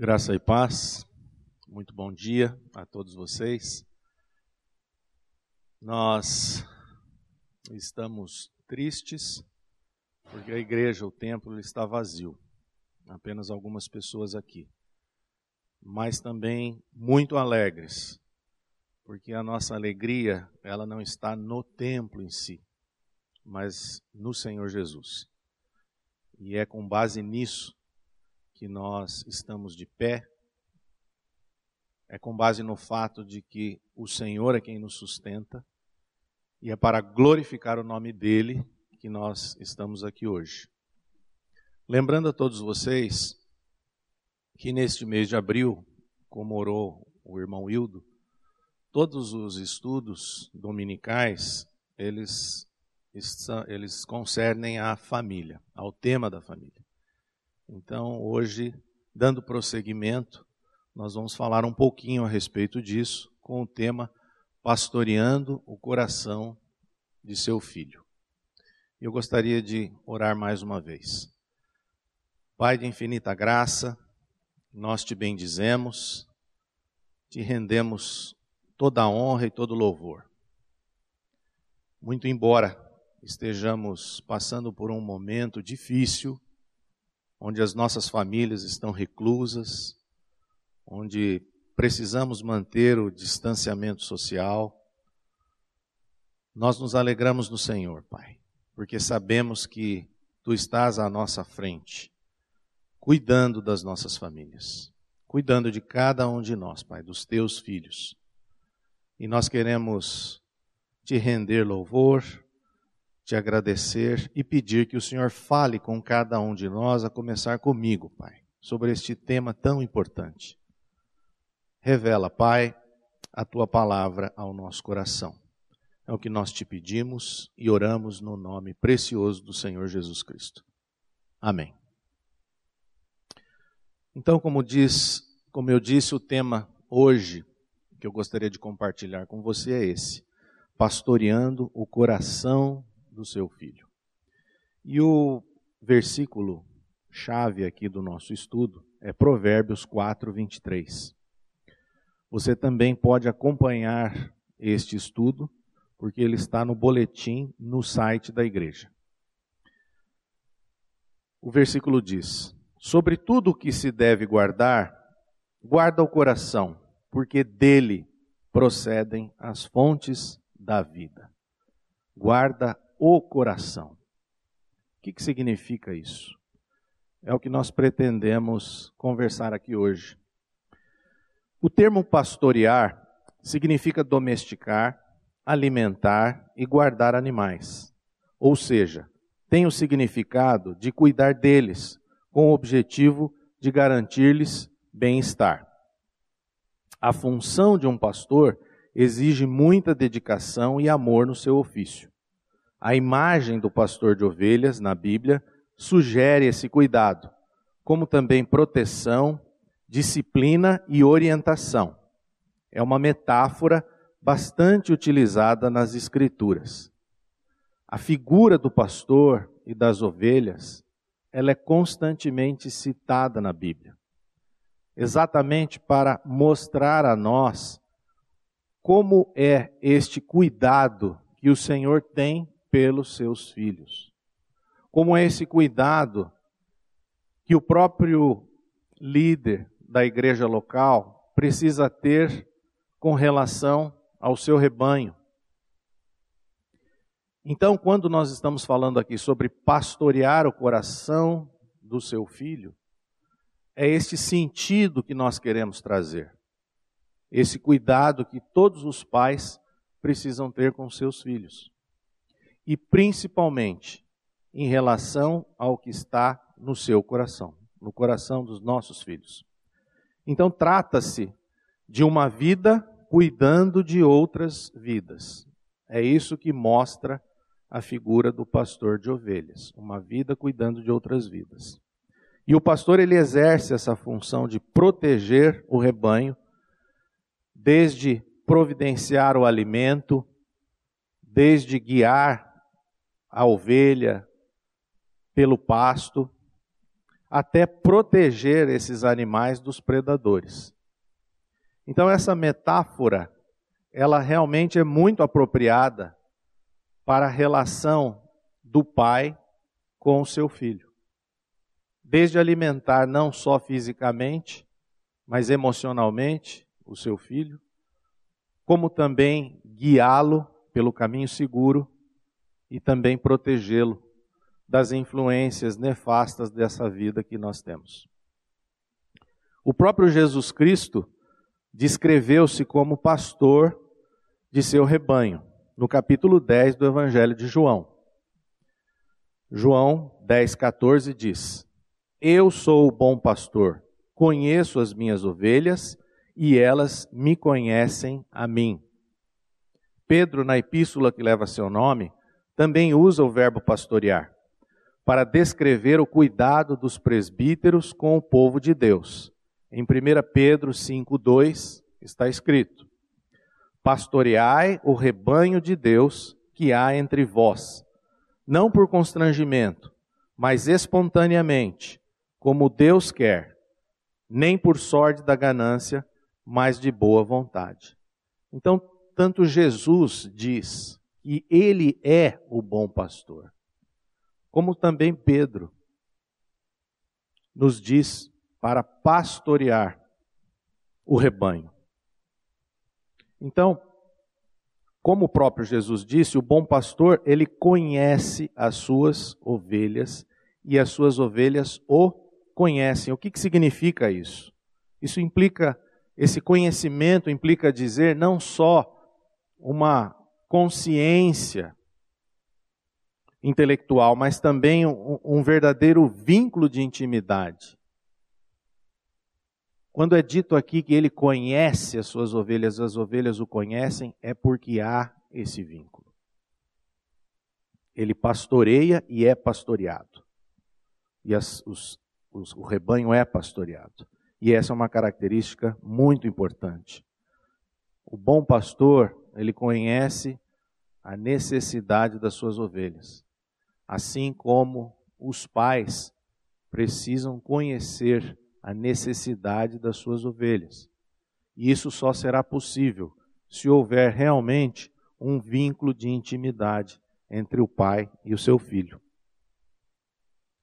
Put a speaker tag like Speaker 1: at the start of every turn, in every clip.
Speaker 1: Graça e paz, muito bom dia a todos vocês. Nós estamos tristes porque a igreja, o templo, está vazio, apenas algumas pessoas aqui, mas também muito alegres, porque a nossa alegria ela não está no templo em si, mas no Senhor Jesus. E é com base nisso que nós estamos de pé é com base no fato de que o Senhor é quem nos sustenta e é para glorificar o nome dele que nós estamos aqui hoje. Lembrando a todos vocês que neste mês de abril, como orou o irmão Hildo, todos os estudos dominicais, eles, eles concernem à família, ao tema da família. Então, hoje, dando prosseguimento, nós vamos falar um pouquinho a respeito disso, com o tema Pastoreando o Coração de Seu Filho. Eu gostaria de orar mais uma vez. Pai de infinita graça, nós te bendizemos, te rendemos toda a honra e todo louvor. Muito embora estejamos passando por um momento difícil, onde as nossas famílias estão reclusas, onde precisamos manter o distanciamento social. Nós nos alegramos no Senhor, Pai, porque sabemos que Tu estás à nossa frente, cuidando das nossas famílias, cuidando de cada um de nós, Pai, dos Teus filhos. E nós queremos te render louvor, te agradecer e pedir que o Senhor fale com cada um de nós, a começar comigo, Pai, sobre este tema tão importante. Revela, Pai, a tua palavra ao nosso coração. É o que nós te pedimos e oramos no nome precioso do Senhor Jesus Cristo. Amém. Então, como diz, como eu disse, o tema hoje que eu gostaria de compartilhar com você é esse: pastoreando o coração do seu filho. E o versículo chave aqui do nosso estudo é Provérbios 4, 23. Você também pode acompanhar este estudo, porque ele está no boletim no site da igreja. O versículo diz: Sobre tudo o que se deve guardar, guarda o coração, porque dele procedem as fontes da vida. Guarda o coração. O que, que significa isso? É o que nós pretendemos conversar aqui hoje. O termo pastorear significa domesticar, alimentar e guardar animais. Ou seja, tem o significado de cuidar deles, com o objetivo de garantir-lhes bem-estar. A função de um pastor exige muita dedicação e amor no seu ofício. A imagem do pastor de ovelhas na Bíblia sugere esse cuidado, como também proteção, disciplina e orientação. É uma metáfora bastante utilizada nas Escrituras. A figura do pastor e das ovelhas, ela é constantemente citada na Bíblia, exatamente para mostrar a nós como é este cuidado que o Senhor tem pelos seus filhos. Como é esse cuidado que o próprio líder da igreja local precisa ter com relação ao seu rebanho. Então, quando nós estamos falando aqui sobre pastorear o coração do seu filho, é este sentido que nós queremos trazer. Esse cuidado que todos os pais precisam ter com seus filhos e principalmente em relação ao que está no seu coração, no coração dos nossos filhos. Então, trata-se de uma vida cuidando de outras vidas. É isso que mostra a figura do pastor de ovelhas, uma vida cuidando de outras vidas. E o pastor ele exerce essa função de proteger o rebanho, desde providenciar o alimento, desde guiar a ovelha pelo pasto, até proteger esses animais dos predadores. Então essa metáfora, ela realmente é muito apropriada para a relação do pai com o seu filho. Desde alimentar não só fisicamente, mas emocionalmente o seu filho, como também guiá-lo pelo caminho seguro e também protegê-lo das influências nefastas dessa vida que nós temos. O próprio Jesus Cristo descreveu-se como pastor de seu rebanho, no capítulo 10 do Evangelho de João. João 10, 14 diz: Eu sou o bom pastor, conheço as minhas ovelhas e elas me conhecem a mim. Pedro, na epístola que leva seu nome, também usa o verbo pastorear para descrever o cuidado dos presbíteros com o povo de Deus. Em 1 Pedro 5,2 está escrito: Pastoreai o rebanho de Deus que há entre vós não por constrangimento, mas espontaneamente, como Deus quer, nem por sorte da ganância, mas de boa vontade. Então, tanto Jesus diz que ele é o bom pastor, como também Pedro nos diz para pastorear o rebanho. Então, como o próprio Jesus disse, o bom pastor, ele conhece as suas ovelhas e as suas ovelhas o conhecem. O que, que significa isso? Isso implica, esse conhecimento implica dizer não só uma consciência intelectual, mas também um, um verdadeiro vínculo de intimidade. Quando é dito aqui que ele conhece as suas ovelhas, as ovelhas o conhecem, é porque há esse vínculo. Ele pastoreia e é pastoreado. E as, os, os, o rebanho é pastoreado. E essa é uma característica muito importante. O bom pastor, ele conhece a necessidade das suas ovelhas. Assim como os pais precisam conhecer a necessidade das suas ovelhas. E isso só será possível se houver realmente um vínculo de intimidade entre o pai e o seu filho.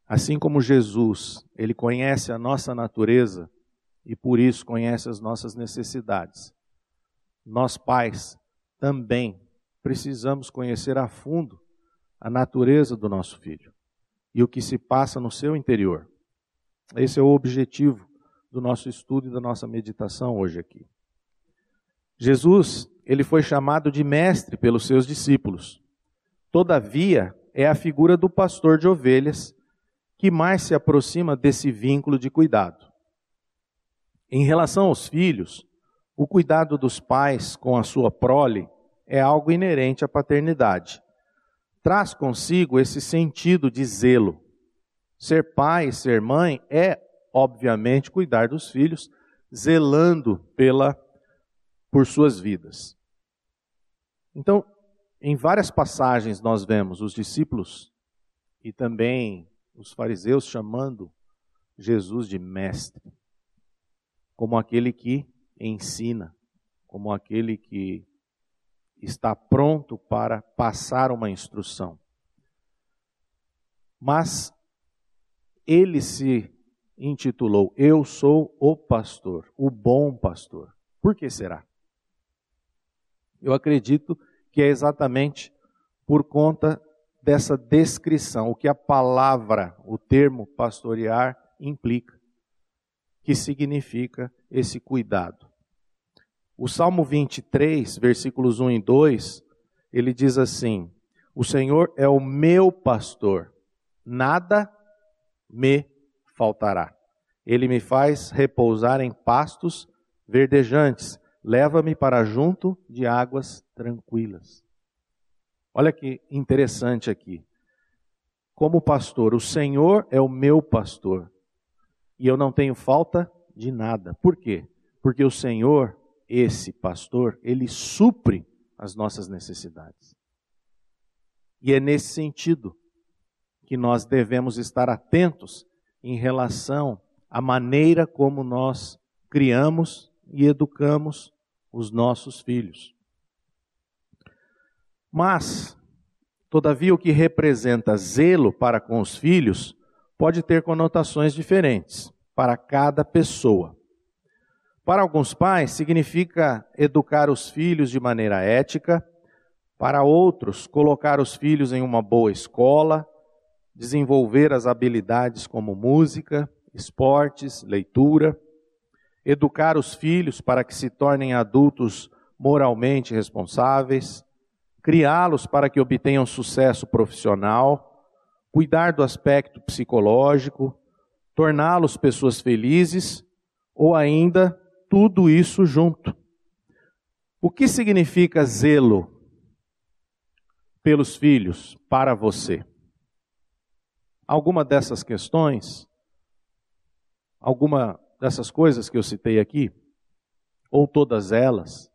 Speaker 1: Assim como Jesus, ele conhece a nossa natureza e por isso conhece as nossas necessidades. Nós pais também precisamos conhecer a fundo a natureza do nosso filho e o que se passa no seu interior. Esse é o objetivo do nosso estudo e da nossa meditação hoje aqui. Jesus, ele foi chamado de mestre pelos seus discípulos. Todavia, é a figura do pastor de ovelhas que mais se aproxima desse vínculo de cuidado. Em relação aos filhos, o cuidado dos pais com a sua prole é algo inerente à paternidade. Traz consigo esse sentido de zelo, Ser pai, ser mãe é, obviamente, cuidar dos filhos, zelando pela por suas vidas. Então, em várias passagens nós vemos os discípulos e também os fariseus chamando Jesus de mestre, como aquele que ensina, como aquele que está pronto para passar uma instrução. Mas ele se intitulou Eu sou o pastor, o bom pastor. Por que será? Eu acredito que é exatamente por conta dessa descrição, o que a palavra, o termo pastorear implica, que significa esse cuidado. O Salmo 23, versículos 1 e 2, ele diz assim: O Senhor é o meu pastor, nada me faltará. Ele me faz repousar em pastos verdejantes, leva-me para junto de águas tranquilas. Olha que interessante aqui. Como pastor, o Senhor é o meu pastor e eu não tenho falta de nada. Por quê? Porque o Senhor, esse pastor, ele supre as nossas necessidades. E é nesse sentido que nós devemos estar atentos em relação à maneira como nós criamos e educamos os nossos filhos. Mas, todavia, o que representa zelo para com os filhos pode ter conotações diferentes para cada pessoa. Para alguns pais, significa educar os filhos de maneira ética, para outros, colocar os filhos em uma boa escola, desenvolver as habilidades como música, esportes, leitura, educar os filhos para que se tornem adultos moralmente responsáveis, criá-los para que obtenham sucesso profissional, cuidar do aspecto psicológico, torná-los pessoas felizes ou ainda tudo isso junto. O que significa zelo pelos filhos para você? Alguma dessas questões, alguma dessas coisas que eu citei aqui, ou todas elas,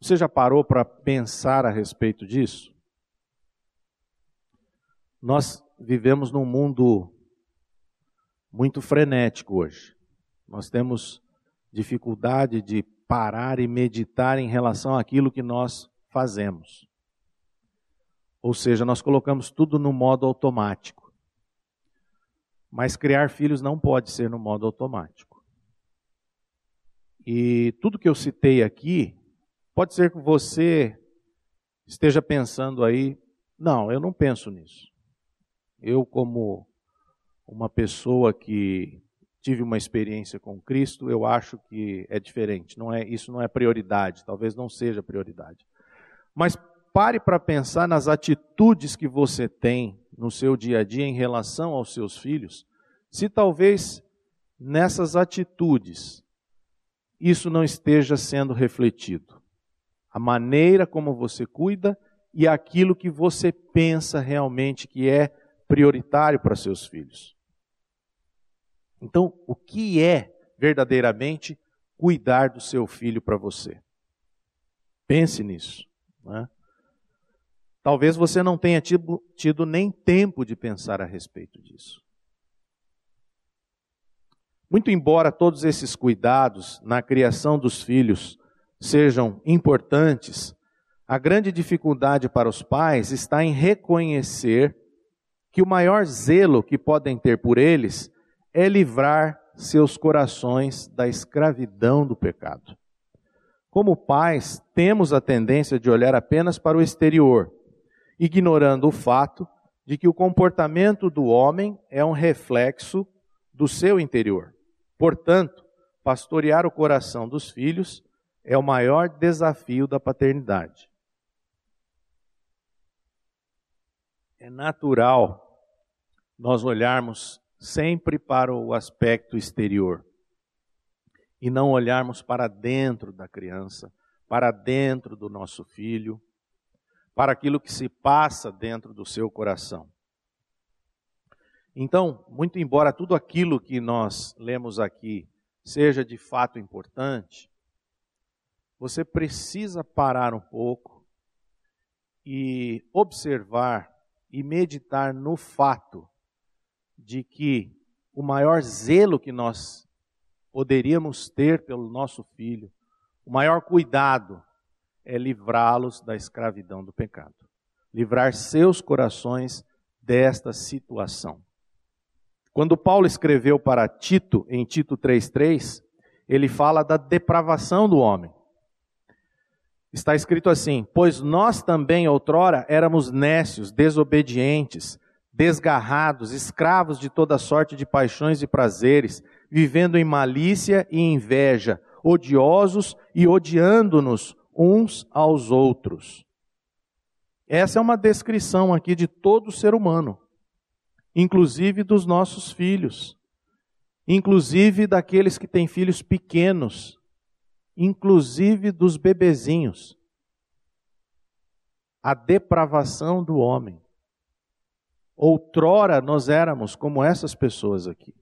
Speaker 1: você já parou para pensar a respeito disso? Nós vivemos num mundo muito frenético hoje. Nós temos dificuldade de parar e meditar em relação àquilo que nós fazemos. Ou seja, nós colocamos tudo no modo automático. Mas criar filhos não pode ser no modo automático. E tudo que eu citei aqui Pode ser que você esteja pensando aí, não, eu não penso nisso. Eu, como uma pessoa que tive uma experiência com Cristo, eu acho que é diferente. Não é, isso não é prioridade, talvez não seja prioridade. Mas pare para pensar nas atitudes que você tem no seu dia a dia em relação aos seus filhos, se talvez nessas atitudes isso não esteja sendo refletido a maneira como você cuida e aquilo que você pensa realmente que é prioritário para seus filhos. Então, o que é verdadeiramente cuidar do seu filho para você? Pense nisso. Né? Talvez você não tenha tido, tido nem tempo de pensar a respeito disso. Muito embora todos esses cuidados na criação dos filhos sejam importantes, a grande dificuldade para os pais está em reconhecer que o maior zelo que podem ter por eles é livrar seus corações da escravidão do pecado. Como pais, temos a tendência de olhar apenas para o exterior, ignorando o fato de que o comportamento do homem é um reflexo do seu interior. Portanto, pastorear o coração dos filhos é o maior desafio da paternidade. É natural nós olharmos sempre para o aspecto exterior e não olharmos para dentro da criança, para dentro do nosso filho, para aquilo que se passa dentro do seu coração. Então, muito embora tudo aquilo que nós lemos aqui seja de fato importante, você precisa parar um pouco e observar e meditar no fato de que o maior zelo que nós poderíamos ter pelo nosso filho, o maior cuidado é livrá-los da escravidão do pecado, livrar seus corações desta situação. Quando Paulo escreveu para Tito, em Tito 3,3, ele fala da depravação do homem. Está escrito assim: Pois nós também outrora éramos nécios, desobedientes, desgarrados, escravos de toda sorte de paixões e prazeres, vivendo em malícia e inveja, odiosos e odiando-nos uns aos outros. Essa é uma descrição aqui de todo ser humano, inclusive dos nossos filhos, inclusive daqueles que têm filhos pequenos, inclusive dos bebezinhos. A depravação do homem. Outrora nós éramos como essas pessoas aqui.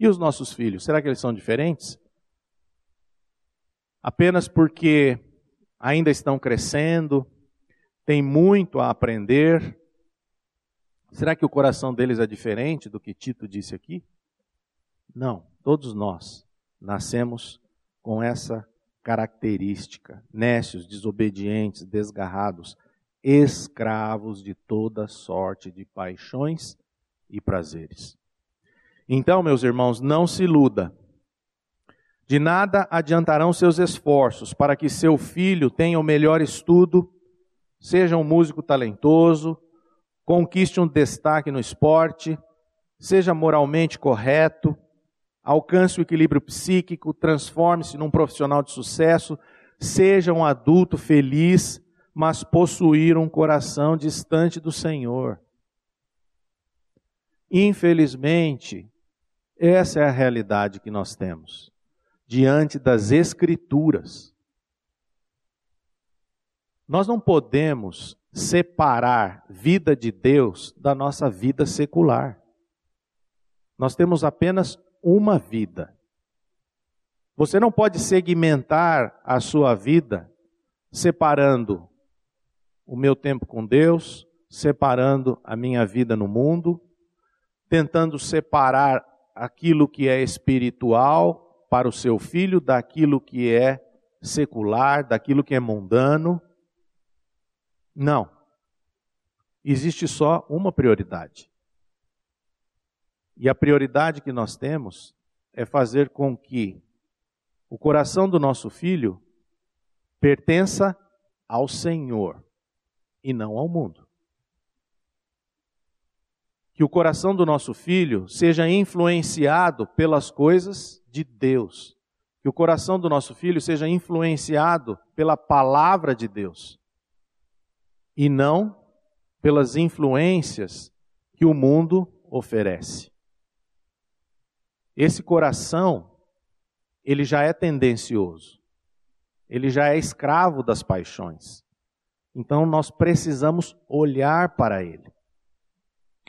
Speaker 1: E os nossos filhos, será que eles são diferentes? Apenas porque ainda estão crescendo, têm muito a aprender, Será que o coração deles é diferente do que Tito disse aqui? Não, todos nós nascemos com essa característica: nécios, desobedientes, desgarrados, escravos de toda sorte de paixões e prazeres. Então, meus irmãos, não se iluda. De nada adiantarão seus esforços para que seu filho tenha o melhor estudo, seja um músico talentoso, conquiste um destaque no esporte, seja moralmente correto, alcance o equilíbrio psíquico, transforme-se num profissional de sucesso, seja um adulto feliz, mas possuir um coração distante do Senhor. Infelizmente, essa é a realidade que nós temos diante das Escrituras. Nós não podemos separar vida de Deus da nossa vida secular. Nós temos apenas uma vida. Você não pode segmentar a sua vida separando o meu tempo com Deus, separando a minha vida no mundo, tentando separar aquilo que é espiritual para o seu filho daquilo que é secular, daquilo que é mundano. Não. Existe só uma prioridade. E a prioridade que nós temos é fazer com que o coração do nosso filho pertença ao Senhor e não ao mundo. Que o coração do nosso filho seja influenciado pelas coisas de Deus. Que o coração do nosso filho seja influenciado pela palavra de Deus. E não pelas influências que o mundo oferece. Esse coração, ele já é tendencioso. Ele já é escravo das paixões. Então nós precisamos olhar para ele.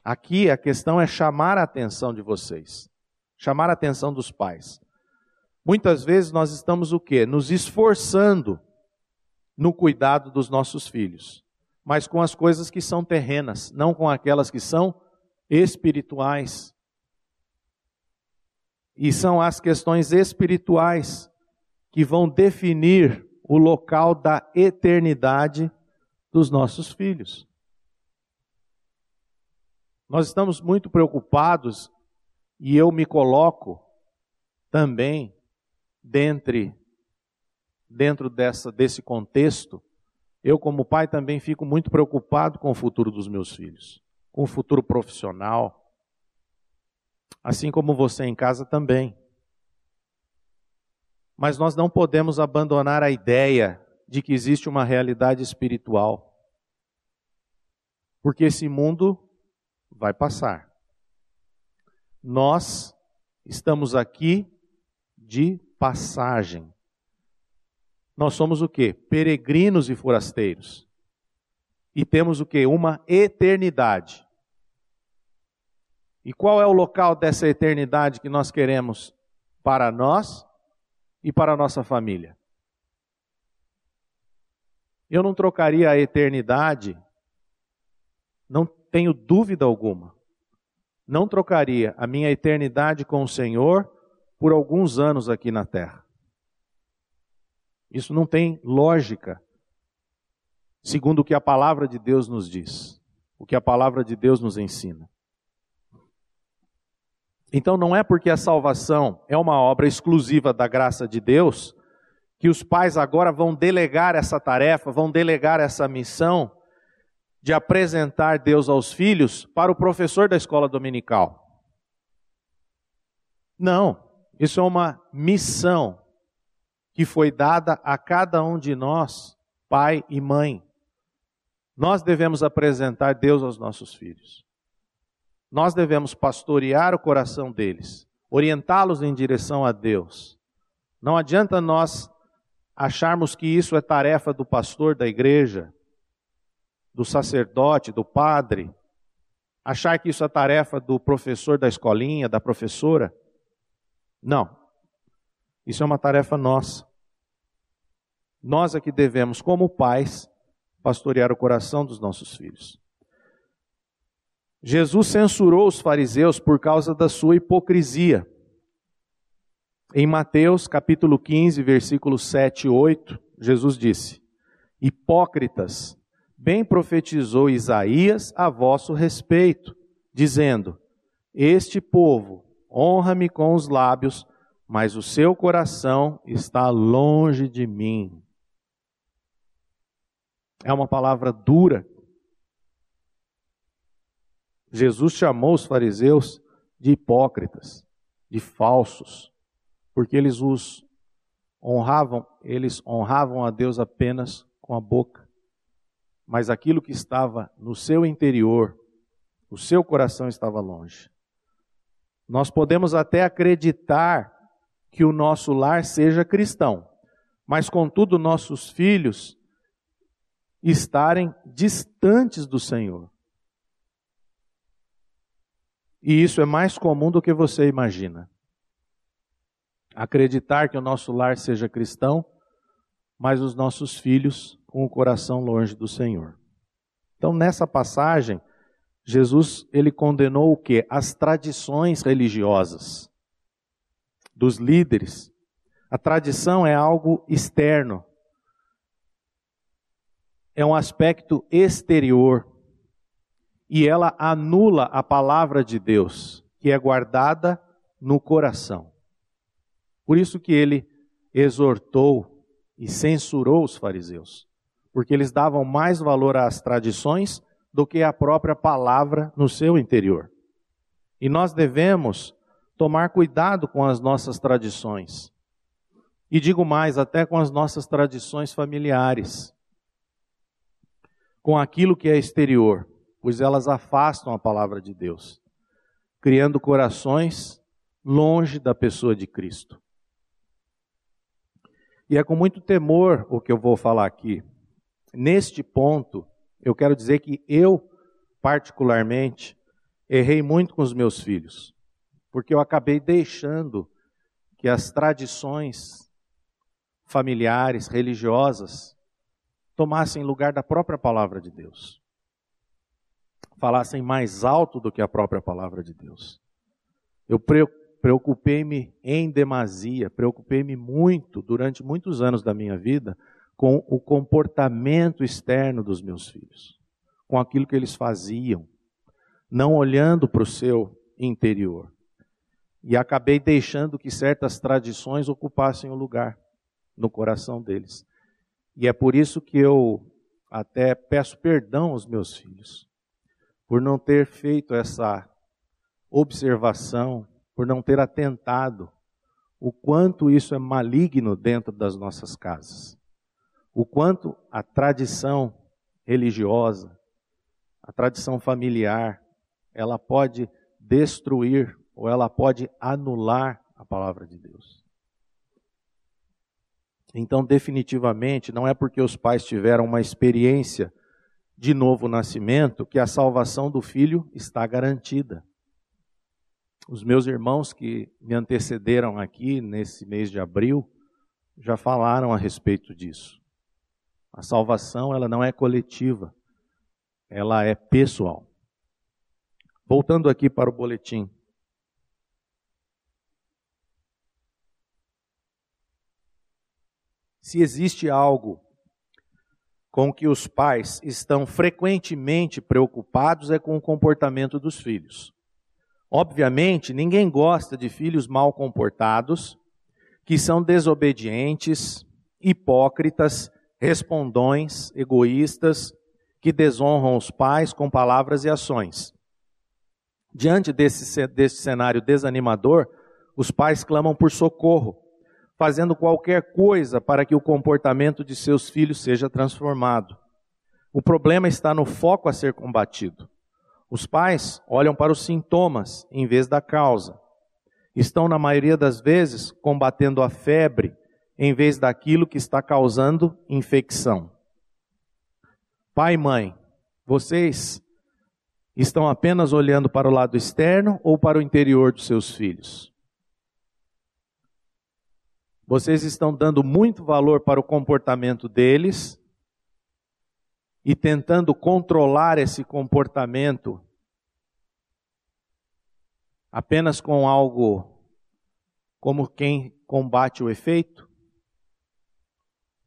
Speaker 1: Aqui a questão é chamar a atenção de vocês, chamar a atenção dos pais. Muitas vezes nós estamos o quê? Nos esforçando no cuidado dos nossos filhos, mas com as coisas que são terrenas, não com aquelas que são espirituais. E são as questões espirituais que vão definir o local da eternidade dos nossos filhos. Nós estamos muito preocupados, e eu me coloco também dentre, dentro dessa, desse contexto. Eu, como pai, também fico muito preocupado com o futuro dos meus filhos, com o futuro profissional, assim como você em casa também. Mas nós não podemos abandonar a ideia de que existe uma realidade espiritual. Porque esse mundo vai passar. Nós estamos aqui de passagem. Nós somos o que? Peregrinos e forasteiros. E temos o que? Uma eternidade. E qual é o local dessa eternidade que nós queremos para nós e para a nossa família? Eu não trocaria a eternidade, não tenho dúvida alguma, não trocaria a minha eternidade com o Senhor por alguns anos aqui na terra. Isso não tem lógica, segundo o que a palavra de Deus nos diz, o que a palavra de Deus nos ensina. Então não é porque a salvação é uma obra exclusiva da graça de Deus que os pais agora vão delegar essa tarefa, vão delegar essa missão de apresentar Deus aos filhos para o professor da escola dominical. Não, isso é uma missão que foi dada a cada um de nós, pai e mãe. Nós devemos apresentar Deus aos nossos filhos nós devemos pastorear o coração deles, orientá-los em direção a Deus. Não adianta nós acharmos que isso é tarefa do pastor da igreja, do sacerdote, do padre, achar que isso é tarefa do professor da escolinha, da professora. Não. Isso é uma tarefa nossa. Nós é que devemos, como pais, pastorear o coração dos nossos filhos. Jesus censurou os fariseus por causa da sua hipocrisia. Em Mateus capítulo 15, versículos 7 e 8, Jesus disse: Hipócritas, bem profetizou Isaías a vosso respeito, dizendo: Este povo honra-me com os lábios, mas o seu coração está longe de mim. É uma palavra dura. Jesus chamou os fariseus de hipócritas, de falsos, porque eles os honravam, eles honravam a Deus apenas com a boca. Mas aquilo que estava no seu interior, o seu coração estava longe. Nós podemos até acreditar que o nosso lar seja cristão, mas contudo nossos filhos estarem distantes do Senhor. E isso é mais comum do que você imagina. Acreditar que o nosso lar seja cristão, mas os nossos filhos com o coração longe do Senhor. Então, nessa passagem, Jesus ele condenou o que? As tradições religiosas dos líderes. A tradição é algo externo, é um aspecto exterior e ela anula a palavra de Deus, que é guardada no coração. Por isso que ele exortou e censurou os fariseus, porque eles davam mais valor às tradições do que à própria palavra no seu interior. E nós devemos tomar cuidado com as nossas tradições. E digo mais, até com as nossas tradições familiares com aquilo que é exterior, pois elas afastam a palavra de Deus, criando corações longe da pessoa de Cristo. E é com muito temor o que eu vou falar aqui. Neste ponto, eu quero dizer que eu, particularmente, errei muito com os meus filhos, porque eu acabei deixando que as tradições familiares, religiosas, tomassem lugar da própria palavra de Deus. Falassem mais alto do que a própria palavra de Deus. Eu preocupei-me em demasia, preocupei-me muito, durante muitos anos da minha vida, com o comportamento externo dos meus filhos, com aquilo que eles faziam, não olhando para o seu interior. E acabei deixando que certas tradições ocupassem o lugar no coração deles. E é por isso que eu até peço perdão aos meus filhos, por não ter feito essa observação, por não ter atentado o quanto isso é maligno dentro das nossas casas, o quanto a tradição religiosa, a tradição familiar, ela pode destruir ou ela pode anular a palavra de Deus. Então, definitivamente, não é porque os pais tiveram uma experiência de novo nascimento que a salvação do filho está garantida. Os meus irmãos que me antecederam aqui nesse mês de abril já falaram a respeito disso. A salvação, ela não é coletiva, ela é pessoal. Voltando aqui para o boletim. se existe algo com que os pais estão frequentemente preocupados é com o comportamento dos filhos. Obviamente, ninguém gosta de filhos mal comportados, que são desobedientes, hipócritas, respondões, egoístas, que desonram os pais com palavras e ações. Diante desse, desse cenário desanimador, os pais clamam por socorro, fazendo qualquer coisa para que o comportamento de seus filhos seja transformado. O problema está no foco a ser combatido. Os pais olham para os sintomas em vez da causa. Estão, na maioria das vezes, combatendo a febre em vez daquilo que está causando infecção. Pai e mãe, vocês estão apenas olhando para o lado externo ou para o interior dos seus filhos? Vocês estão dando muito valor para o comportamento deles e tentando controlar esse comportamento apenas com algo como quem combate o efeito?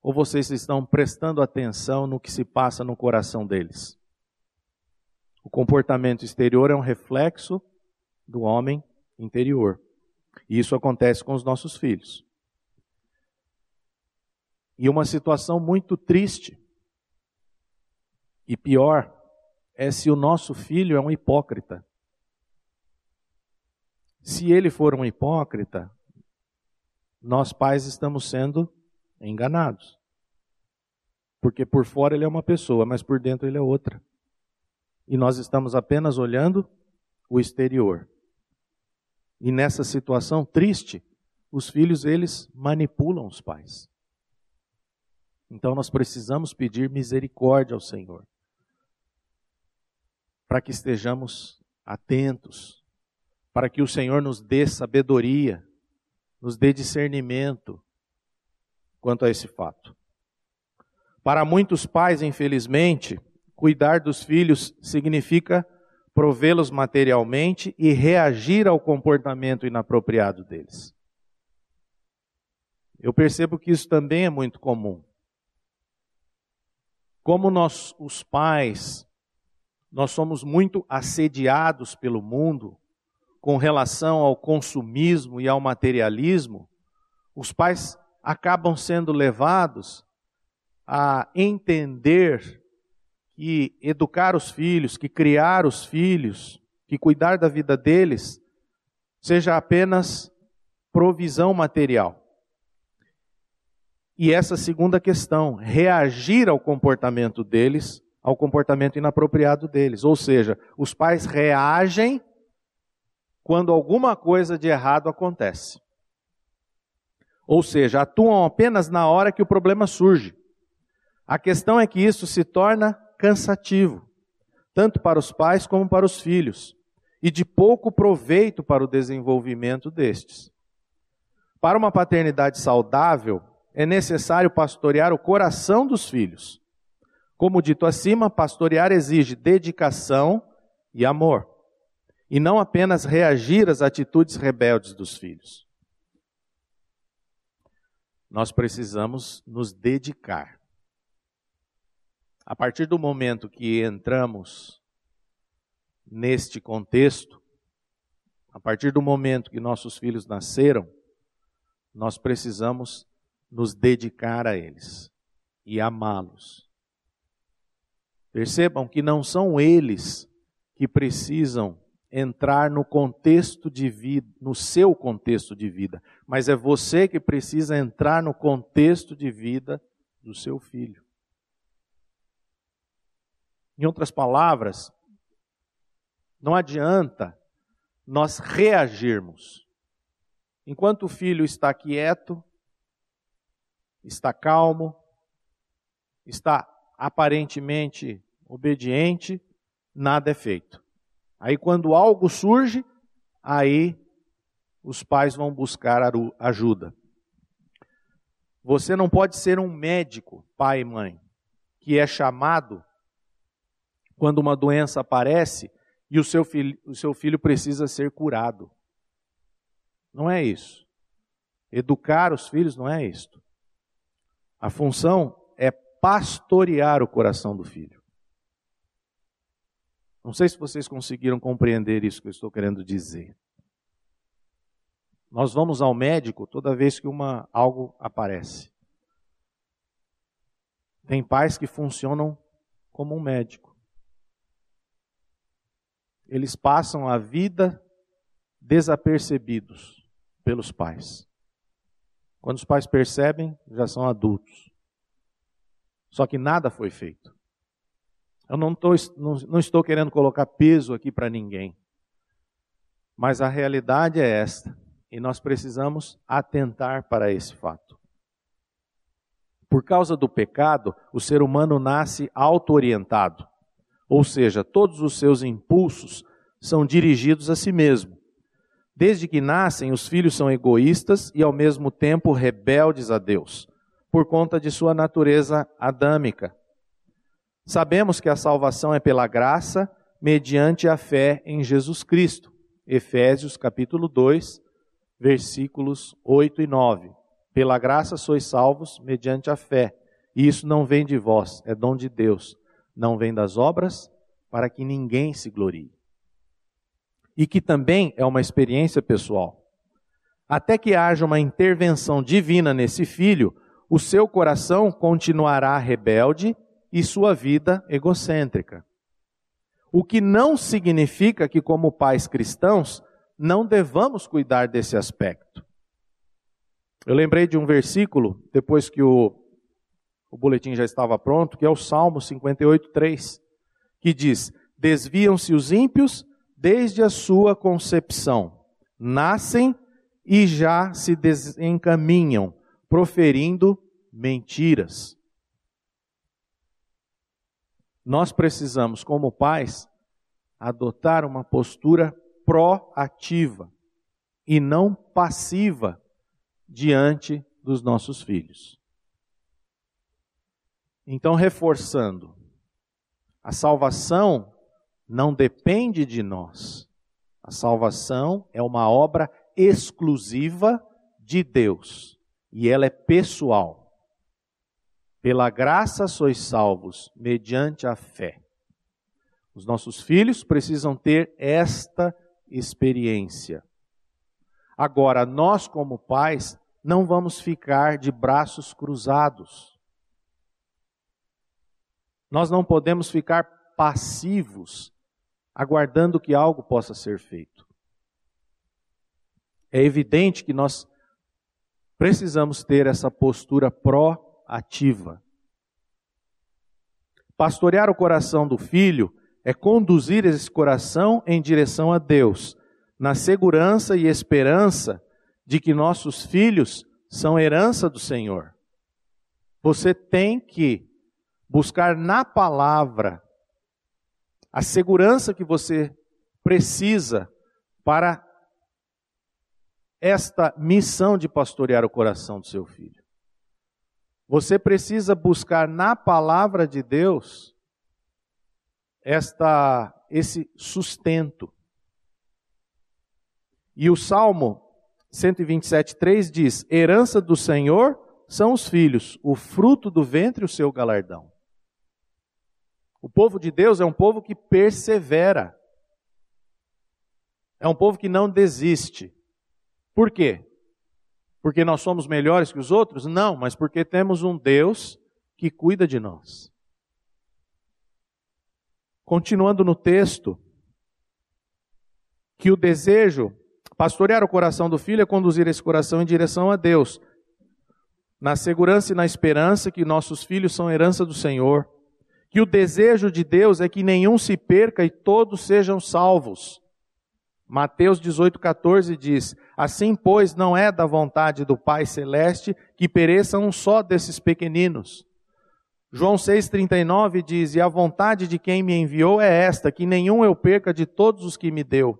Speaker 1: Ou vocês estão prestando atenção no que se passa no coração deles? O comportamento exterior é um reflexo do homem interior. E isso acontece com os nossos filhos. E uma situação muito triste e pior é se o nosso filho é um hipócrita. Se ele for um hipócrita, nós pais estamos sendo enganados. Porque por fora ele é uma pessoa, mas por dentro ele é outra. E nós estamos apenas olhando o exterior. E nessa situação triste, os filhos eles manipulam os pais. Então nós precisamos pedir misericórdia ao Senhor. Para que estejamos atentos, para que o Senhor nos dê sabedoria, nos dê discernimento quanto a esse fato. Para muitos pais, infelizmente, cuidar dos filhos significa provê-los materialmente e reagir ao comportamento inapropriado deles. Eu percebo que isso também é muito comum. Como nós, os pais, nós somos muito assediados pelo mundo com relação ao consumismo e ao materialismo, os pais acabam sendo levados a entender que educar os filhos, que criar os filhos, que cuidar da vida deles, seja apenas provisão material. E essa segunda questão, reagir ao comportamento deles, ao comportamento inapropriado deles. Ou seja, os pais reagem quando alguma coisa de errado acontece. Ou seja, atuam apenas na hora que o problema surge. A questão é que isso se torna cansativo, tanto para os pais como para os filhos, e de pouco proveito para o desenvolvimento destes. Para uma paternidade saudável, é necessário pastorear o coração dos filhos. Como dito acima, pastorear exige dedicação e amor, e não apenas reagir às atitudes rebeldes dos filhos. Nós precisamos nos dedicar. A partir do momento que entramos neste contexto, a partir do momento que nossos filhos nasceram, nós precisamos nos dedicar a eles e amá-los. Percebam que não são eles que precisam entrar no contexto de vida, no seu contexto de vida, mas é você que precisa entrar no contexto de vida do seu filho. Em outras palavras, não adianta nós reagirmos. Enquanto o filho está quieto, está calmo, está aparentemente obediente, nada é feito. Aí quando algo surge, aí os pais vão buscar ajuda. Você não pode ser um médico, pai e mãe, que é chamado quando uma doença aparece e o seu filho, o seu filho precisa ser curado. Não é isso. Educar os filhos não é isto. A função é pastorear o coração do filho. Não sei se vocês conseguiram compreender isso que eu estou querendo dizer. Nós vamos ao médico toda vez que uma, algo aparece. Tem pais que funcionam como um médico eles passam a vida desapercebidos pelos pais. Quando os pais percebem, já são adultos. Só que nada foi feito. Eu não, tô, não, não estou querendo colocar peso aqui para ninguém. Mas a realidade é esta. E nós precisamos atentar para esse fato. Por causa do pecado, o ser humano nasce auto-orientado. Ou seja, todos os seus impulsos são dirigidos a si mesmo. Desde que nascem, os filhos são egoístas e ao mesmo tempo rebeldes a Deus, por conta de sua natureza adâmica. Sabemos que a salvação é pela graça, mediante a fé em Jesus Cristo. Efésios capítulo 2, versículos 8 e 9. Pela graça sois salvos mediante a fé. E isso não vem de vós, é dom de Deus. Não vem das obras, para que ninguém se glorie. E que também é uma experiência pessoal. Até que haja uma intervenção divina nesse filho, o seu coração continuará rebelde e sua vida egocêntrica. O que não significa que, como pais cristãos, não devamos cuidar desse aspecto. Eu lembrei de um versículo, depois que o, o boletim já estava pronto, que é o Salmo 58, 3, que diz: Desviam-se os ímpios desde a sua concepção, nascem e já se desencaminham, proferindo mentiras. Nós precisamos, como pais, adotar uma postura proativa e não passiva diante dos nossos filhos. Então, reforçando, a salvação não depende de nós. A salvação é uma obra exclusiva de Deus e ela é pessoal. Pela graça sois salvos, mediante a fé. Os nossos filhos precisam ter esta experiência. Agora, nós, como pais, não vamos ficar de braços cruzados. Nós não podemos ficar passivos, aguardando que algo possa ser feito. É evidente que nós precisamos ter essa postura proativa. Pastorear o coração do filho é conduzir esse coração em direção a Deus, na segurança e esperança de que nossos filhos são herança do Senhor. Você tem que buscar na palavra a segurança que você precisa para esta missão de pastorear o coração do seu filho. Você precisa buscar na palavra de Deus esta esse sustento. E o Salmo 127:3 diz: "Herança do Senhor são os filhos, o fruto do ventre o seu galardão". O povo de Deus é um povo que persevera. É um povo que não desiste. Por quê? Porque nós somos melhores que os outros? Não, mas porque temos um Deus que cuida de nós. Continuando no texto, que o desejo, pastorear o coração do filho é conduzir esse coração em direção a Deus, na segurança e na esperança que nossos filhos são herança do Senhor, que o desejo de Deus é que nenhum se perca e todos sejam salvos. Mateus 18,14 diz: Assim, pois, não é da vontade do Pai Celeste que pereça um só desses pequeninos. João 6,39 diz: E a vontade de quem me enviou é esta, que nenhum eu perca de todos os que me deu,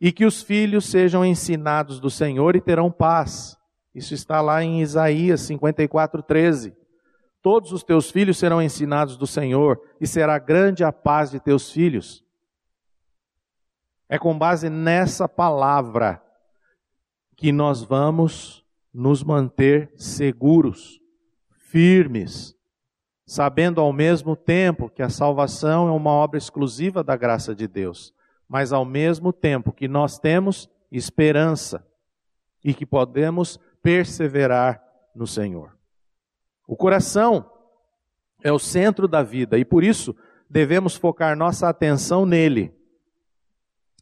Speaker 1: e que os filhos sejam ensinados do Senhor e terão paz. Isso está lá em Isaías 54,13. Todos os teus filhos serão ensinados do Senhor, e será grande a paz de teus filhos. É com base nessa palavra que nós vamos nos manter seguros, firmes, sabendo ao mesmo tempo que a salvação é uma obra exclusiva da graça de Deus, mas ao mesmo tempo que nós temos esperança e que podemos perseverar no Senhor. O coração é o centro da vida e por isso devemos focar nossa atenção nele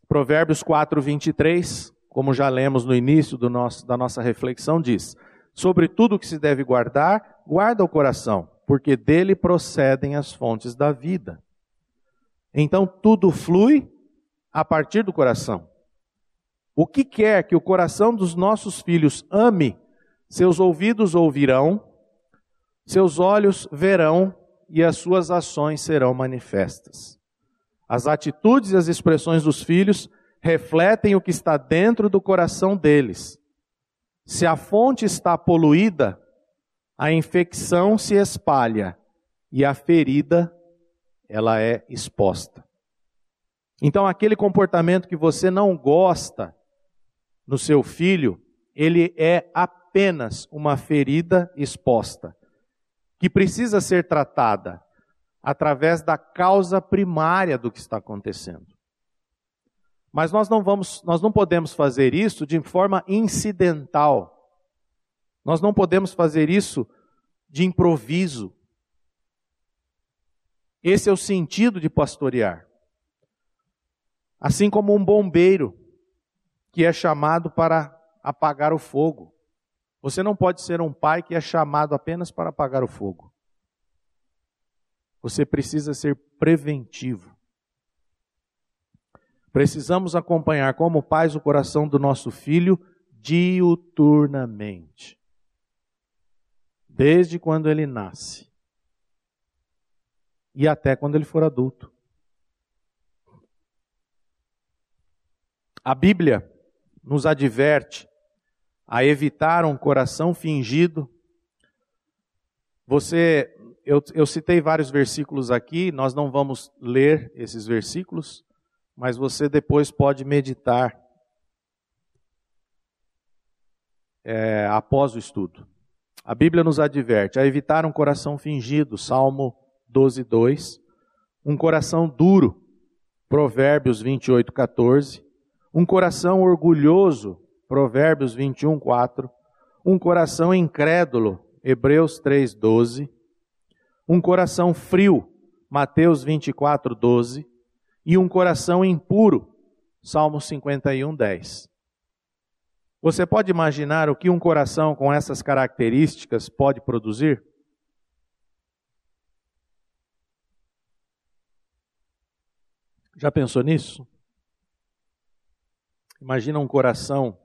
Speaker 1: Provérbios 4, 23, como já lemos no início nosso, da nossa reflexão, diz: Sobre tudo que se deve guardar, guarda o coração, porque dele procedem as fontes da vida. Então tudo flui a partir do coração. O que quer que o coração dos nossos filhos ame, seus ouvidos ouvirão, seus olhos verão e as suas ações serão manifestas. As atitudes e as expressões dos filhos refletem o que está dentro do coração deles. Se a fonte está poluída, a infecção se espalha e a ferida ela é exposta. Então, aquele comportamento que você não gosta no seu filho, ele é apenas uma ferida exposta, que precisa ser tratada através da causa primária do que está acontecendo. Mas nós não vamos, nós não podemos fazer isso de forma incidental. Nós não podemos fazer isso de improviso. Esse é o sentido de pastorear. Assim como um bombeiro que é chamado para apagar o fogo. Você não pode ser um pai que é chamado apenas para apagar o fogo. Você precisa ser preventivo. Precisamos acompanhar como pais o coração do nosso filho diuturnamente. Desde quando ele nasce e até quando ele for adulto. A Bíblia nos adverte a evitar um coração fingido. Você, eu, eu citei vários versículos aqui, nós não vamos ler esses versículos, mas você depois pode meditar é, após o estudo. A Bíblia nos adverte a evitar um coração fingido, Salmo 12, 2, um coração duro, Provérbios 28, 14, um coração orgulhoso, Provérbios 21, 4, um coração incrédulo, Hebreus 3, 12, um coração frio, Mateus 24, 12, e um coração impuro. Salmo 51, 10. Você pode imaginar o que um coração com essas características pode produzir? Já pensou nisso? Imagina um coração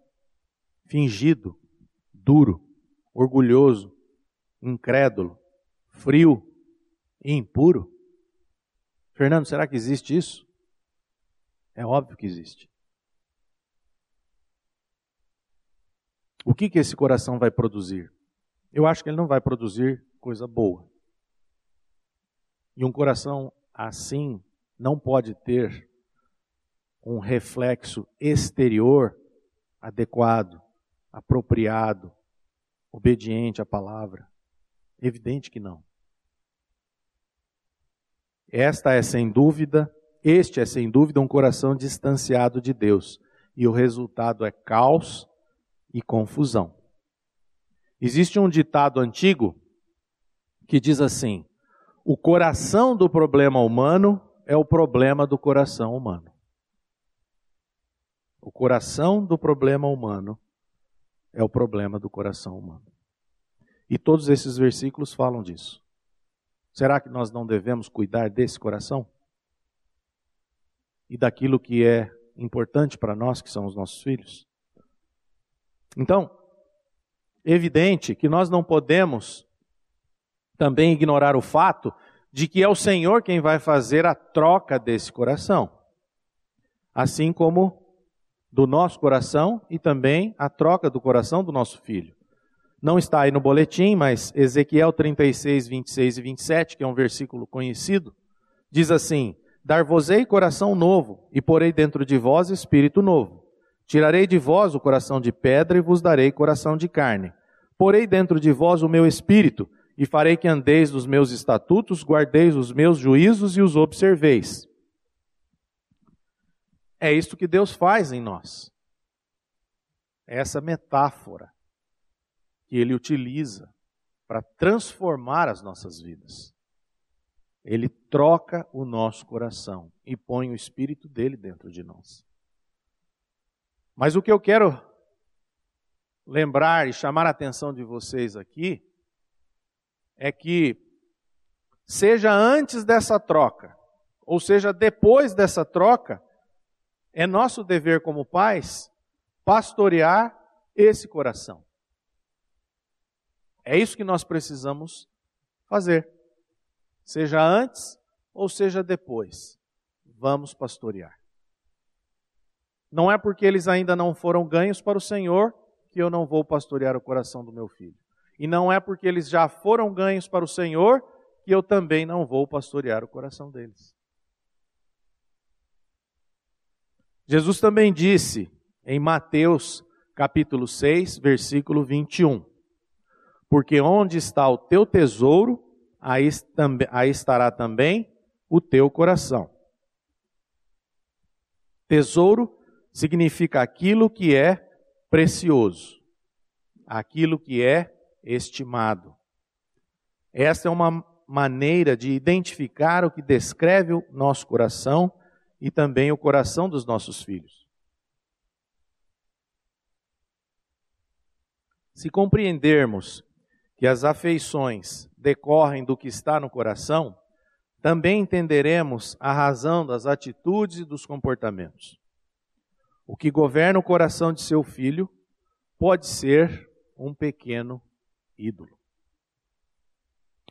Speaker 1: fingido, duro, orgulhoso, incrédulo, frio e impuro. Fernando, será que existe isso? É óbvio que existe. O que, que esse coração vai produzir? Eu acho que ele não vai produzir coisa boa. E um coração assim não pode ter um reflexo exterior adequado, apropriado, obediente à palavra. Evidente que não. Esta é sem dúvida este é, sem dúvida, um coração distanciado de Deus, e o resultado é caos e confusão. Existe um ditado antigo que diz assim: o coração do problema humano é o problema do coração humano. O coração do problema humano é o problema do coração humano. E todos esses versículos falam disso. Será que nós não devemos cuidar desse coração? e daquilo que é importante para nós, que são os nossos filhos. Então, evidente que nós não podemos também ignorar o fato de que é o Senhor quem vai fazer a troca desse coração. Assim como do nosso coração e também a troca do coração do nosso filho. Não está aí no boletim, mas Ezequiel 36, 26 e 27, que é um versículo conhecido, diz assim: Dar-vos-ei coração novo, e porei dentro de vós espírito novo. Tirarei de vós o coração de pedra e vos darei coração de carne. Porei dentro de vós o meu espírito, e farei que andeis nos meus estatutos, guardeis os meus juízos e os observeis. É isto que Deus faz em nós. É essa metáfora que Ele utiliza para transformar as nossas vidas. Ele troca o nosso coração e põe o espírito dele dentro de nós. Mas o que eu quero lembrar e chamar a atenção de vocês aqui é que, seja antes dessa troca, ou seja depois dessa troca, é nosso dever como pais pastorear esse coração. É isso que nós precisamos fazer seja antes ou seja depois, vamos pastorear. Não é porque eles ainda não foram ganhos para o Senhor que eu não vou pastorear o coração do meu filho. E não é porque eles já foram ganhos para o Senhor que eu também não vou pastorear o coração deles. Jesus também disse em Mateus capítulo 6, versículo 21, porque onde está o teu tesouro, aí, aí estará também o teu coração. Tesouro significa aquilo que é precioso, aquilo que é estimado. Essa é uma maneira de identificar o que descreve o nosso coração e também o coração dos nossos filhos. Se compreendermos que as afeições decorrem do que está no coração, também entenderemos a razão das atitudes e dos comportamentos. O que governa o coração de seu filho pode ser um pequeno ídolo.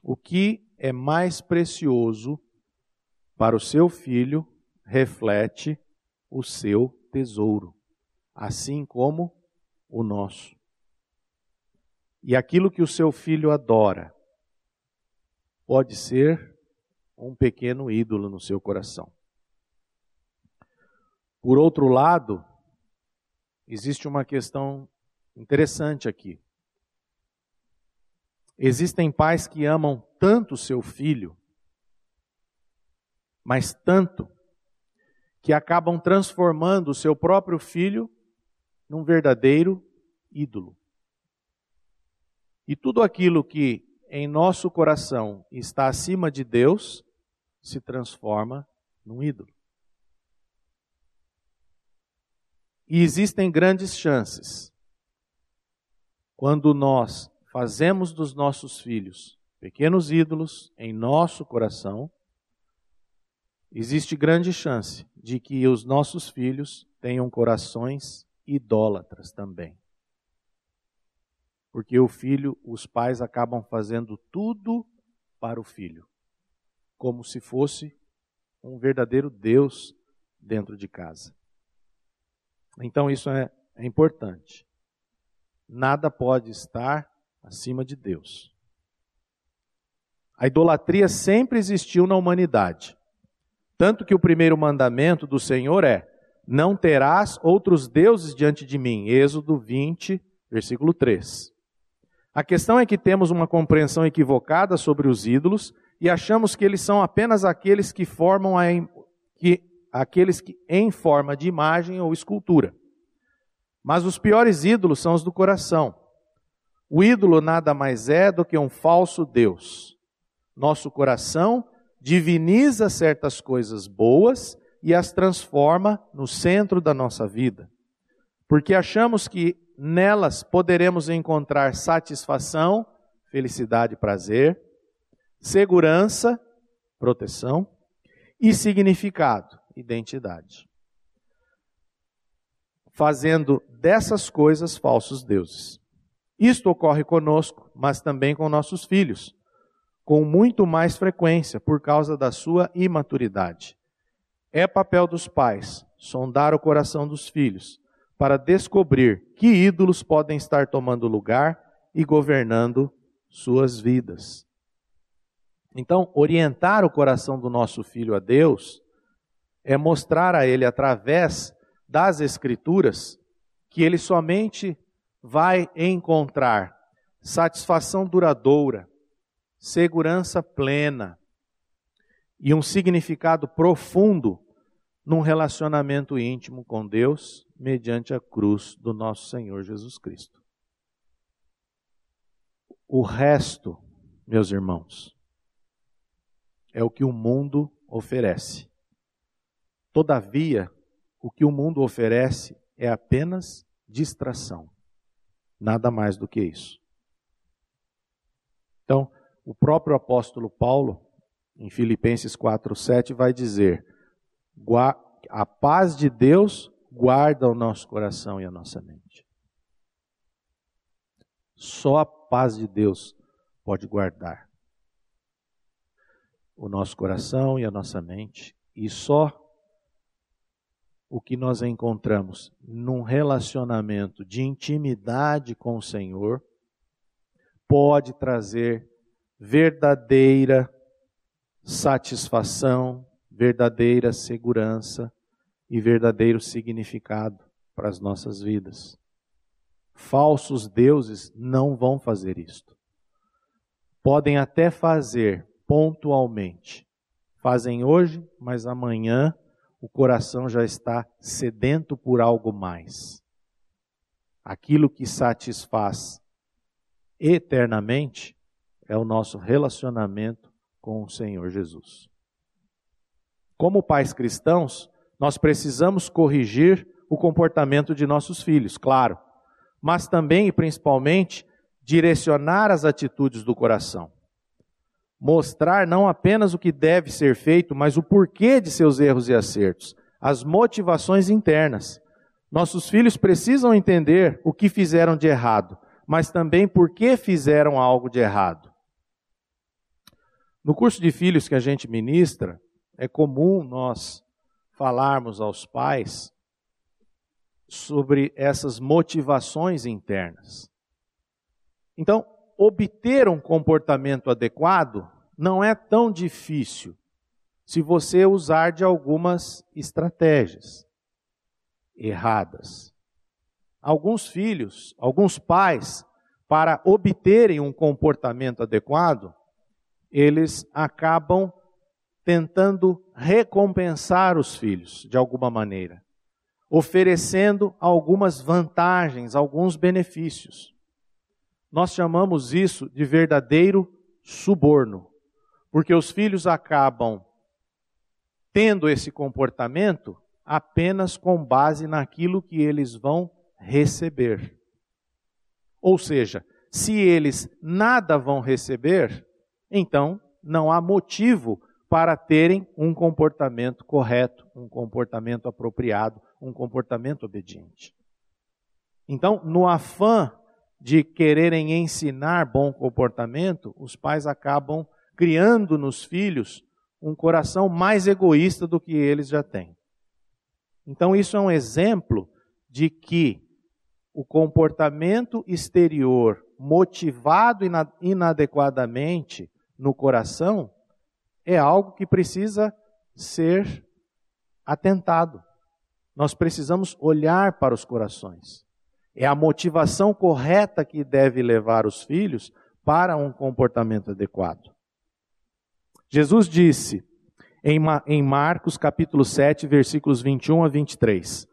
Speaker 1: O que é mais precioso para o seu filho reflete o seu tesouro, assim como o nosso. E aquilo que o seu filho adora pode ser um pequeno ídolo no seu coração. Por outro lado, existe uma questão interessante aqui. Existem pais que amam tanto seu filho, mas tanto, que acabam transformando o seu próprio filho num verdadeiro ídolo. E tudo aquilo que em nosso coração está acima de Deus se transforma num ídolo. E existem grandes chances quando nós fazemos dos nossos filhos pequenos ídolos em nosso coração, existe grande chance de que os nossos filhos tenham corações idólatras também. Porque o filho, os pais acabam fazendo tudo para o filho, como se fosse um verdadeiro Deus dentro de casa. Então isso é, é importante. Nada pode estar acima de Deus. A idolatria sempre existiu na humanidade. Tanto que o primeiro mandamento do Senhor é: Não terás outros deuses diante de mim. Êxodo 20, versículo 3. A questão é que temos uma compreensão equivocada sobre os ídolos e achamos que eles são apenas aqueles que formam a, que, aqueles que em forma de imagem ou escultura. Mas os piores ídolos são os do coração. O ídolo nada mais é do que um falso Deus. Nosso coração diviniza certas coisas boas e as transforma no centro da nossa vida. Porque achamos que nelas poderemos encontrar satisfação, felicidade e prazer, segurança, proteção e significado, identidade. Fazendo dessas coisas falsos deuses. Isto ocorre conosco, mas também com nossos filhos, com muito mais frequência por causa da sua imaturidade. É papel dos pais sondar o coração dos filhos para descobrir que ídolos podem estar tomando lugar e governando suas vidas. Então, orientar o coração do nosso filho a Deus é mostrar a ele, através das Escrituras, que ele somente vai encontrar satisfação duradoura, segurança plena e um significado profundo num relacionamento íntimo com Deus mediante a cruz do nosso Senhor Jesus Cristo. O resto, meus irmãos, é o que o mundo oferece. Todavia, o que o mundo oferece é apenas distração. Nada mais do que isso. Então, o próprio apóstolo Paulo, em Filipenses 4:7 vai dizer: a paz de Deus guarda o nosso coração e a nossa mente. Só a paz de Deus pode guardar o nosso coração e a nossa mente, e só o que nós encontramos num relacionamento de intimidade com o Senhor pode trazer verdadeira satisfação, verdadeira segurança e verdadeiro significado para as nossas vidas. Falsos deuses não vão fazer isto. Podem até fazer pontualmente. Fazem hoje, mas amanhã o coração já está sedento por algo mais. Aquilo que satisfaz eternamente é o nosso relacionamento com o Senhor Jesus. Como pais cristãos, nós precisamos corrigir o comportamento de nossos filhos, claro, mas também e principalmente direcionar as atitudes do coração. Mostrar não apenas o que deve ser feito, mas o porquê de seus erros e acertos, as motivações internas. Nossos filhos precisam entender o que fizeram de errado, mas também por que fizeram algo de errado. No curso de filhos que a gente ministra, é comum nós falarmos aos pais sobre essas motivações internas. Então, obter um comportamento adequado não é tão difícil se você usar de algumas estratégias erradas. Alguns filhos, alguns pais, para obterem um comportamento adequado, eles acabam tentando recompensar os filhos de alguma maneira, oferecendo algumas vantagens, alguns benefícios. Nós chamamos isso de verdadeiro suborno, porque os filhos acabam tendo esse comportamento apenas com base naquilo que eles vão receber. Ou seja, se eles nada vão receber, então não há motivo para terem um comportamento correto, um comportamento apropriado, um comportamento obediente. Então, no afã de quererem ensinar bom comportamento, os pais acabam criando nos filhos um coração mais egoísta do que eles já têm. Então, isso é um exemplo de que o comportamento exterior motivado inadequadamente no coração é algo que precisa ser atentado. Nós precisamos olhar para os corações. É a motivação correta que deve levar os filhos para um comportamento adequado. Jesus disse em Marcos capítulo 7, versículos 21 a 23: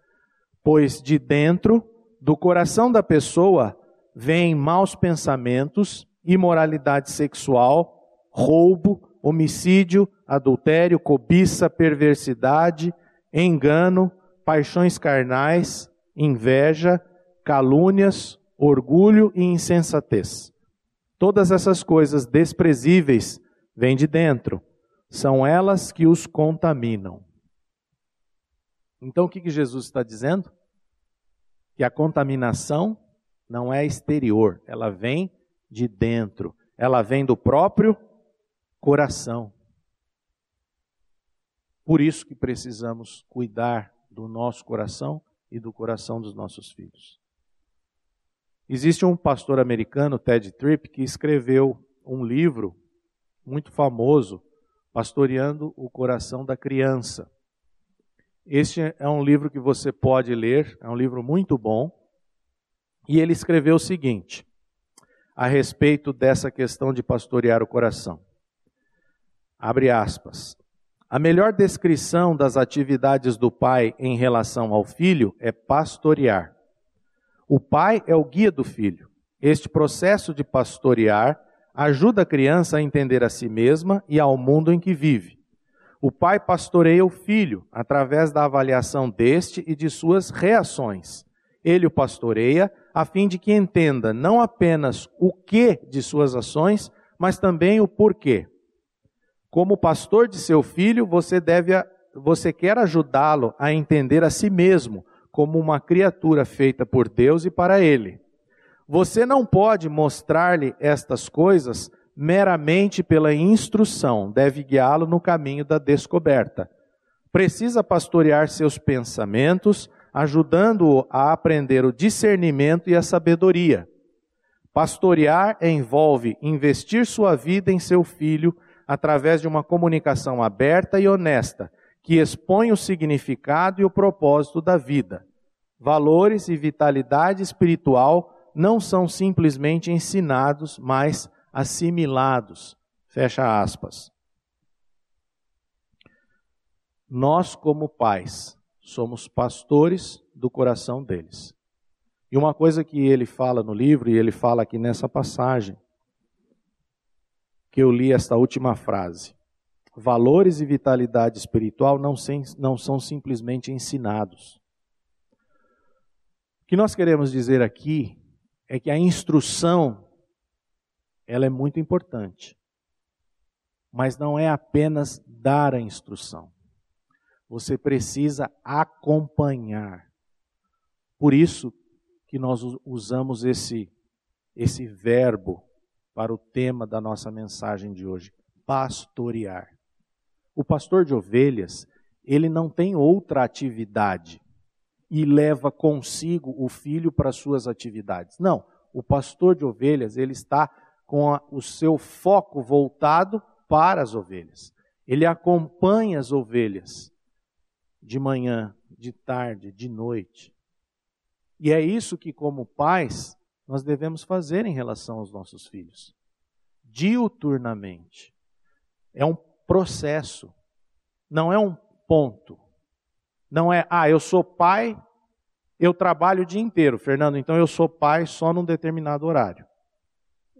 Speaker 1: Pois de dentro do coração da pessoa vêm maus pensamentos, imoralidade sexual, roubo, homicídio, adultério, cobiça, perversidade, engano, paixões carnais, inveja, calúnias, orgulho e insensatez. Todas essas coisas desprezíveis vêm de dentro, são elas que os contaminam. Então o que, Jesus está dizendo? Que a contaminação não é exterior, ela vem de dentro, ela vem do próprio coração. Por isso que precisamos cuidar do nosso coração e do coração dos nossos filhos. Existe um pastor americano, Ted Tripp, que escreveu um livro muito famoso, Pastoreando o Coração da Criança. Este é um livro que você pode ler, é um livro muito bom. E ele escreveu o seguinte, a respeito dessa questão de pastorear o coração. Abre aspas. A melhor descrição das atividades do pai em relação ao filho é pastorear. O pai é o guia do filho. Este processo de pastorear ajuda a criança a entender a si mesma e ao mundo em que vive. O pai pastoreia o filho através da avaliação deste e de suas reações. Ele o pastoreia a fim de que entenda não apenas o que de suas ações, mas também o porquê. Como pastor de seu filho, você deve você quer ajudá-lo a entender a si mesmo como uma criatura feita por Deus e para ele. Você não pode mostrar-lhe estas coisas meramente pela instrução, deve guiá-lo no caminho da descoberta. Precisa pastorear seus pensamentos, ajudando-o a aprender o discernimento e a sabedoria. Pastorear envolve investir sua vida em seu filho através de uma comunicação aberta e honesta, que expõe o significado e o propósito da vida. Valores e vitalidade espiritual não são simplesmente ensinados, mas assimilados. Fecha aspas. Nós, como pais, somos pastores do coração deles. E uma coisa que ele fala no livro, e ele fala aqui nessa passagem, que eu li esta última frase: valores e vitalidade espiritual não, sem, não são simplesmente ensinados. O que nós queremos dizer aqui é que a instrução ela é muito importante. Mas não é apenas dar a instrução. Você precisa acompanhar. Por isso que nós usamos esse esse verbo para o tema da nossa mensagem de hoje, pastorear. O pastor de ovelhas, ele não tem outra atividade e leva consigo o filho para suas atividades. Não, o pastor de ovelhas, ele está com a, o seu foco voltado para as ovelhas. Ele acompanha as ovelhas de manhã, de tarde, de noite. E é isso que, como pais, nós devemos fazer em relação aos nossos filhos. Diuturnamente. É um processo, não é um ponto. Não é, ah, eu sou pai, eu trabalho o dia inteiro, Fernando, então eu sou pai só num determinado horário.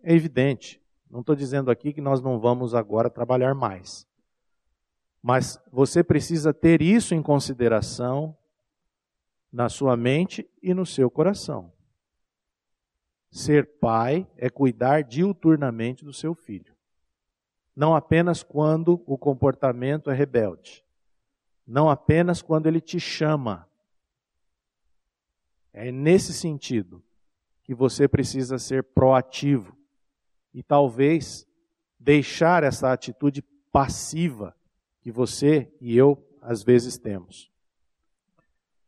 Speaker 1: É evidente. Não estou dizendo aqui que nós não vamos agora trabalhar mais. Mas você precisa ter isso em consideração na sua mente e no seu coração. Ser pai é cuidar diuturnamente do seu filho. Não apenas quando o comportamento é rebelde. Não apenas quando ele te chama. É nesse sentido que você precisa ser proativo e talvez deixar essa atitude passiva que você e eu às vezes temos.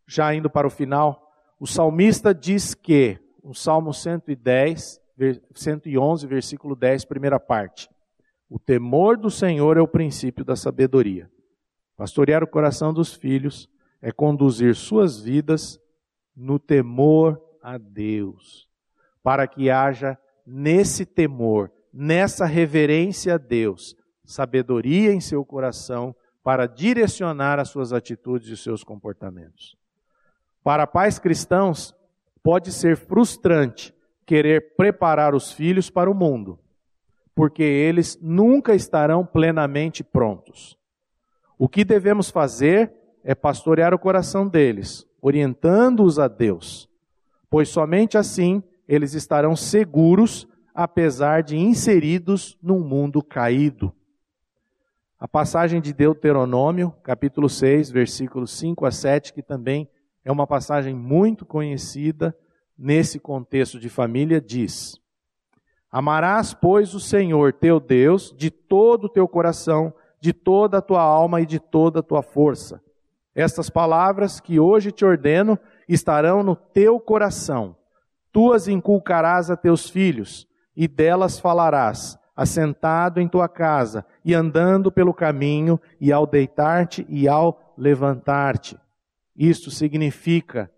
Speaker 1: Já indo para o final, o salmista diz que, no Salmo 110, 111, versículo 10, primeira parte, o temor do Senhor é o princípio da sabedoria. Pastorear o coração dos filhos é conduzir suas vidas no temor a Deus, para que haja nesse temor, nessa reverência a Deus, sabedoria em seu coração para direcionar as suas atitudes e os seus comportamentos. Para pais cristãos, pode ser frustrante querer preparar os filhos para o mundo, porque eles nunca estarão plenamente prontos. O que devemos fazer é pastorear o coração deles, orientando-os a Deus, pois somente assim eles estarão seguros, apesar de inseridos num mundo caído. A passagem de Deuteronômio, capítulo 6, versículos 5 a 7, que também é uma passagem muito conhecida nesse contexto de família, diz: Amarás, pois, o Senhor teu Deus de todo o teu coração, de toda a tua alma e de toda a tua força. Estas palavras que hoje te ordeno estarão no teu coração Tu as inculcarás a teus filhos, e delas falarás, assentado em tua casa, e andando pelo caminho, e ao deitar-te e ao levantar-te. Isto significa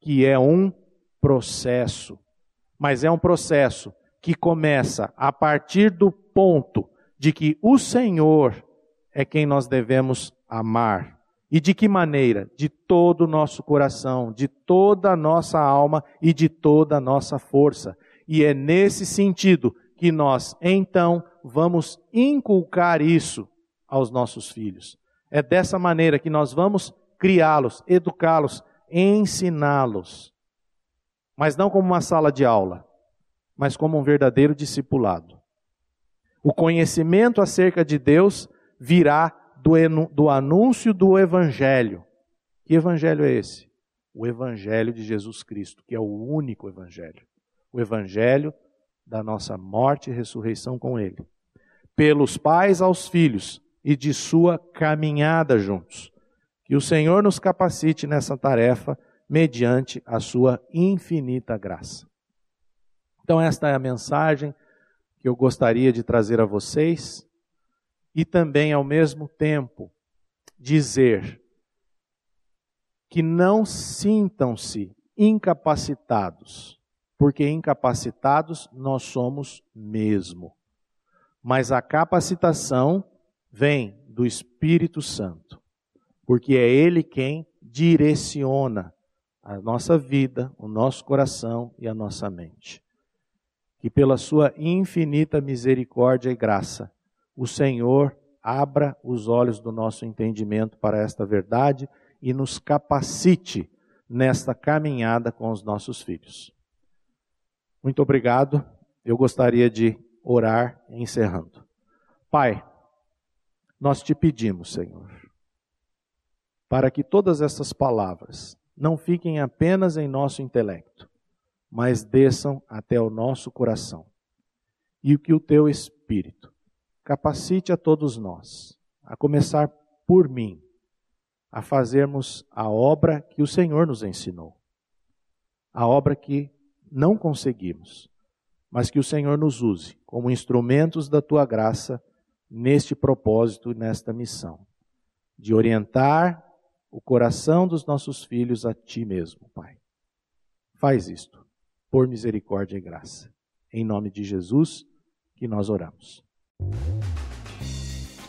Speaker 1: que é um processo, mas é um processo que começa a partir do ponto de que o Senhor é quem nós devemos amar. E de que maneira? De todo o nosso coração, de toda a nossa alma e de toda a nossa força. E é nesse sentido que nós, então, vamos inculcar isso aos nossos filhos. É dessa maneira que nós vamos criá-los, educá-los, ensiná-los. Mas não como uma sala de aula, mas como um verdadeiro discipulado. O conhecimento acerca de Deus virá do, do anúncio do Evangelho. Que Evangelho é esse? O Evangelho de Jesus Cristo, que é o único Evangelho. O Evangelho da nossa morte e ressurreição com Ele. Pelos pais aos filhos e de sua caminhada juntos. Que o Senhor nos capacite nessa tarefa mediante a sua infinita graça. Então, esta é a mensagem que eu gostaria de trazer a vocês e também, ao mesmo tempo, dizer que não sintam-se incapacitados, porque incapacitados nós somos mesmo. Mas a capacitação vem do Espírito Santo, porque é Ele quem direciona a nossa vida, o nosso coração e a nossa mente. Que pela Sua infinita misericórdia e graça, o Senhor abra os olhos do nosso entendimento para esta verdade e nos capacite nesta caminhada com os nossos filhos. Muito obrigado. Eu gostaria de orar encerrando. Pai, nós te pedimos, Senhor, para que todas essas palavras não fiquem apenas em nosso intelecto, mas desçam até o nosso coração. E que o teu Espírito capacite a todos nós, a começar por mim, a fazermos a obra que o Senhor nos ensinou. A obra que não conseguimos, mas que o Senhor nos use como instrumentos da tua graça neste propósito, nesta missão, de orientar o coração dos nossos filhos a ti mesmo, Pai. Faz isto, por misericórdia e graça. Em nome de Jesus que nós oramos.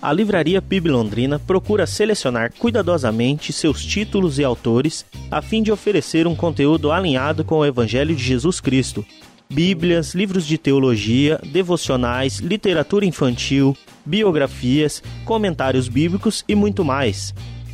Speaker 2: A Livraria PIB Londrina procura selecionar cuidadosamente seus títulos e autores a fim de oferecer um conteúdo alinhado com o Evangelho de Jesus Cristo. Bíblias, livros de teologia, devocionais, literatura infantil, biografias, comentários bíblicos e muito mais.